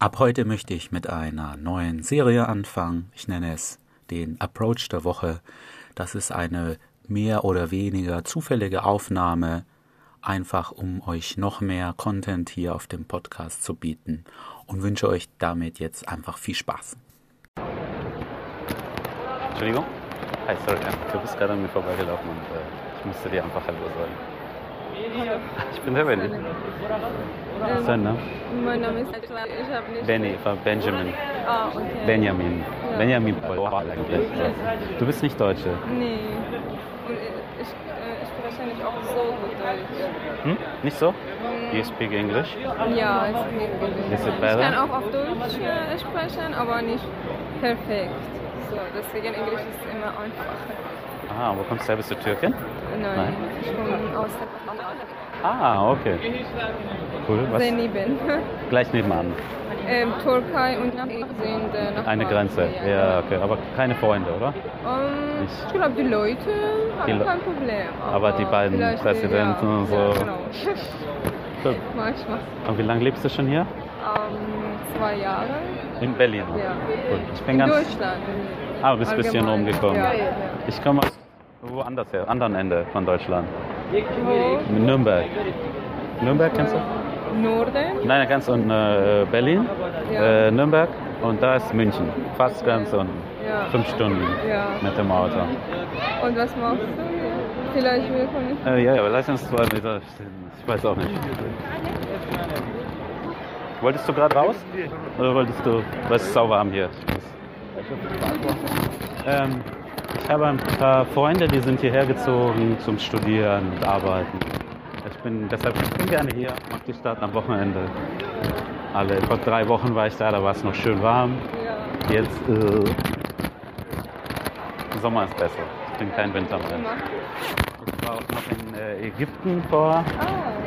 Ab heute möchte ich mit einer neuen Serie anfangen. Ich nenne es den Approach der Woche. Das ist eine mehr oder weniger zufällige Aufnahme, einfach um euch noch mehr Content hier auf dem Podcast zu bieten und wünsche euch damit jetzt einfach viel Spaß. Entschuldigung? Hi, sorry, du bist gerade an mir vorbeigelaufen und äh, ich musste dir einfach Hallo sagen. Ich bin der Benny. Ähm, Sein Name? Mein Name ist Ich habe nicht. Benny, von Benjamin. Ah, okay. Benjamin. Ja. Benjamin Paul eigentlich. Du bist nicht Deutsche. Nee. Und ich, äh, ich spreche nicht auch so gut Deutsch. Hm? Nicht so? You speak English? Ja, ich bin Is it Ich better? kann auch auf Deutsch äh, sprechen, aber nicht perfekt. So, deswegen Englisch ist immer einfacher. Ah, wo kommst du her? Bist du Türkin? Nein, Nein. ich komme aus Ah, okay. Cool. Was? neben. Gleich nebenan. ähm, Türkei und nach sind äh, nach Eine Grenze. Ja, okay. Aber keine Freunde, oder? Ähm, Ich- glaube, die Leute haben Le- kein Problem. Aber die beiden vielleicht, Präsidenten ja, und so. Ja, genau. Cool. Manchmal. Und wie lange lebst du schon hier? Ähm, zwei Jahre. In Berlin. Ja. Cool. Ich bin In ganz. Deutschland. Ah, du bist ein bisschen rumgekommen. Ja, ja. Ich komme aus woanders her, anderen Ende von Deutschland. Wo? Nürnberg. Nürnberg kennst du? Norden. Nein, ganz unten äh, Berlin, Ja. äh, Nürnberg und da ist München. Fast ganz unten. Ja. Fünf Stunden Ja. mit dem Auto. Und was machst du? Vielleicht willkommen. Äh, ja, ja, aber lass uns zwei Meter stehen. Ich weiß auch nicht. Wolltest du gerade raus? Oder wolltest du, weil es ist sau warm hier. Ähm, ich habe ein paar Freunde, die sind hierher gezogen zum Studieren und Arbeiten. Ich bin deshalb ich bin gerne hier, mag die Stadt am Wochenende. Alle, vor drei Wochen war ich da, da war es noch schön warm. Jetzt, äh, Sommer ist besser. Ich bin kein Winter mehr. Ich war auch noch in äh, Ägypten vor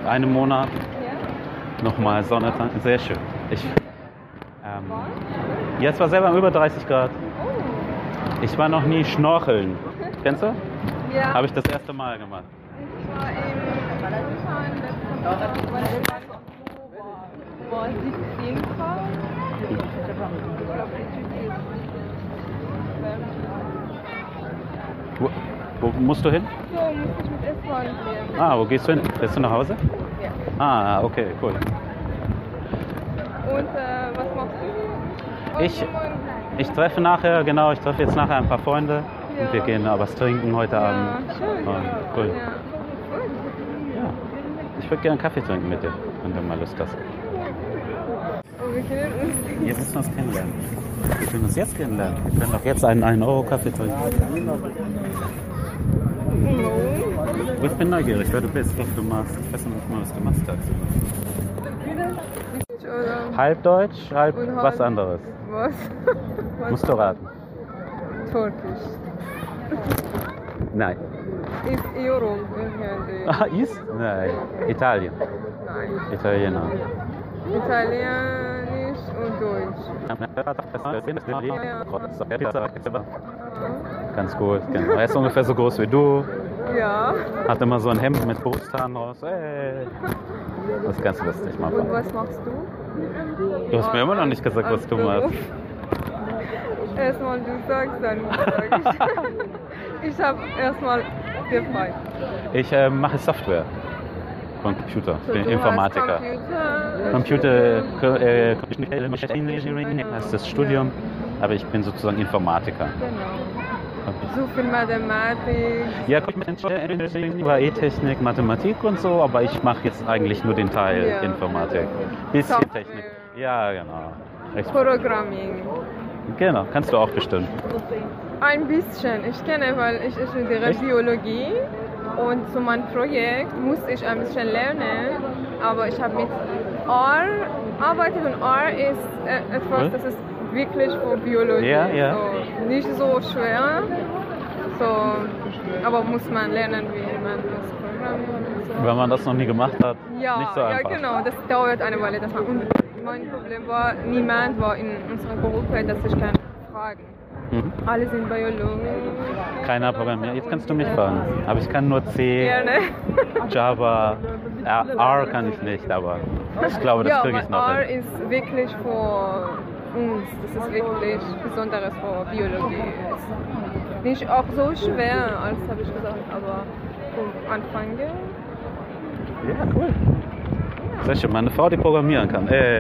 Ah, einem Monat. Nochmal Sonne, sehr schön. Ich, ähm, War? ja, es war selber über 30 Grad. Ich war noch nie schnorcheln. Kennst du? Ja. Habe ich das erste Mal gemacht. Ich war im Bhutan letztes Mal, weil wir waren im Oktober, war 17 Grad. Ich glaube, die Tüte ist Wo, wo musst du hin? So, musste ich mit S-Bahn gehen. Ah, wo gehst du hin? Bist du nach Hause? Ja. Ah, okay, cool. Und äh, was machst du? Ich-? Ich treffe nachher, genau, ich treffe jetzt nachher ein paar Freunde. Ja. Und wir gehen noch was trinken heute Ja, Abend. schön. Ah, cool. Ja. Ich würde gerne Kaffee trinken mit dir, wenn du mal Lust hast. Wir kennen uns. Wir müssen uns kennenlernen. Wir können uns jetzt kennenlernen. Wir können doch jetzt einen 1 Euro Kaffee trinken. Ich bin neugierig, wer du bist, was du machst. Ich weiß nicht mal, was du machst tagsüber. Oder Halb Deutsch, halb Und was halb- anderes. was? was? Musst du raten. Türkisch. Nein. Ist Euro irgendwie. Ah, ist? Nein. Italien. Nein. Italiener. Italienisch und Deutsch. Ganz gut. Genau. Er ist ungefähr so groß wie du. Ja. Hat immer so ein Hemd mit Brusthahn raus. Ey. Das ist ganz lustig, Und Mama. was machst du? Du hast mir immer noch nicht gesagt, was du machst. Erstmal du sagst, dann sag ich. Ich habe erstmal gefragt. Ich äh, mache Software von Computer. Ich So, bin Informatiker. Computer, Computer äh, Computer Engineering heißt das Studium, aber ich bin sozusagen Informatiker. Genau. So viel Mathematik. Ja, Computer Engineering war E-Technik, Mathematik und so, aber ich mache jetzt eigentlich nur den Teil Ja. Informatik. Bisschen Software. Technik. Ja, genau. Echt. Programming. Genau, kannst du auch bestimmt. Ein bisschen. Ich kenne, weil ich studiere Echt? Biologie und zu meinem Projekt musste ich ein bisschen lernen, aber ich habe mit R arbeitet und R ist äh, etwas, das ist wirklich für Biologie. Ja, ja. So, nicht so schwer, so, aber muss man lernen, wie man das programmiert so. Wenn man das noch nie gemacht hat, Ja, nicht so ja, einfach. genau. Das dauert eine Weile. Das war, und mein Problem war, niemand war in unserer Gruppe, dass ich kann fragen. Mhm. Alle sind Biologen. Keiner programmiert. Jetzt kannst du mich fragen. Aber ich kann nur C, Gerne. Java, R, R kann ich nicht, aber ich glaube, das ja, kriege ich noch R hin. ist wirklich für uns. Das ist wirklich Besonderes für Biologie. Ist nicht auch so schwer, als habe ich gesagt, aber vom Anfang. Ja, cool. Sehr schön. Meine Frau, die programmieren kann. Äh,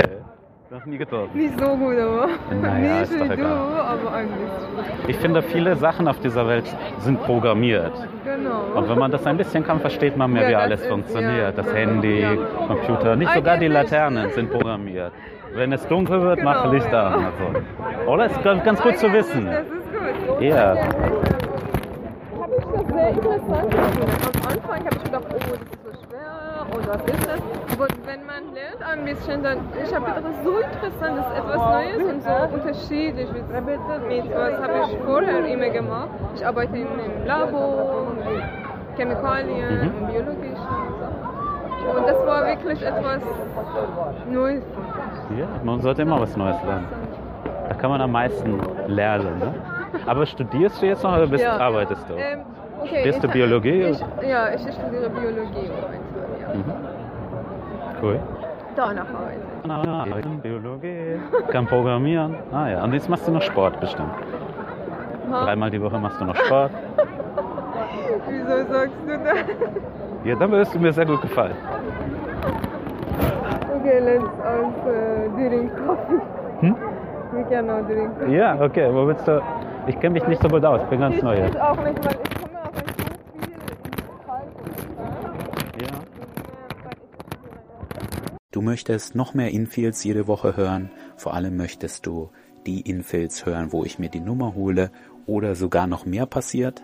noch nie getroffen. Nicht so gut, aber. Naja, nicht ist doch wie du, egal. aber ein bisschen. Ich finde, viele Sachen auf dieser Welt sind programmiert. Genau. Und wenn man das ein bisschen kann, versteht man mehr, Ja, wie alles ist- funktioniert. ja, Das genau, Handy, ja. Computer, nicht sogar die Laternen sind programmiert. Wenn es dunkel wird, Genau, mach Licht an. Also. Oder ist ganz, gut zu wissen. Das ist gut. Ja. Habe ich das sehr interessant gefunden. Am Anfang habe ich gedacht, oh, das ist so schwer und was ist das? Aber wenn man lernt ein bisschen, dann ich habe ist so interessant, das ist etwas Neues und so unterschiedlich. Mit, mit was habe ich vorher immer gemacht? Ich arbeite in einem Labor, mit Chemikalien, Mhm. und biologischen Sachen. Und das war wirklich etwas Neues. Ja, man sollte immer was Neues lernen. Da kann man am meisten lernen. Ne? Aber studierst du jetzt noch oder bist, Ja. arbeitest du? Ähm, okay, Studierst du Biologie? Ich, ja, ich studiere Biologie momentan. Ja. Cool. Danach arbeite ich. Biologie. Kann programmieren. Ah ja, und jetzt machst du noch Sport bestimmt. Ha? Dreimal die Woche machst du noch Sport. Wieso sagst du das? Ja, dann wirst du mir sehr gut gefallen. Okay, let's also drink coffee. Hm? We can now drink coffee. Ja, okay, wo willst du? Ich kenne mich nicht so gut aus, bin ganz Ich neu hier. weiß auch nicht, weil ich komme nicht so viel Du möchtest noch mehr Infields jede Woche hören. Vor allem möchtest du die Infields hören, wo ich mir die Nummer hole oder sogar noch mehr passiert.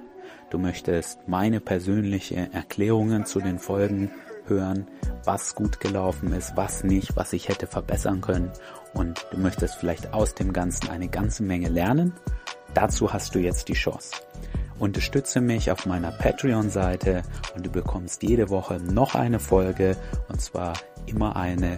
Du möchtest meine persönliche Erklärungen zu den Folgen hören, was gut gelaufen ist, was nicht, was ich hätte verbessern können. Und du möchtest vielleicht aus dem Ganzen eine ganze Menge lernen. Dazu hast du jetzt die Chance. Unterstütze mich auf meiner Patreon-Seite und du bekommst jede Woche noch eine Folge und zwar immer eine,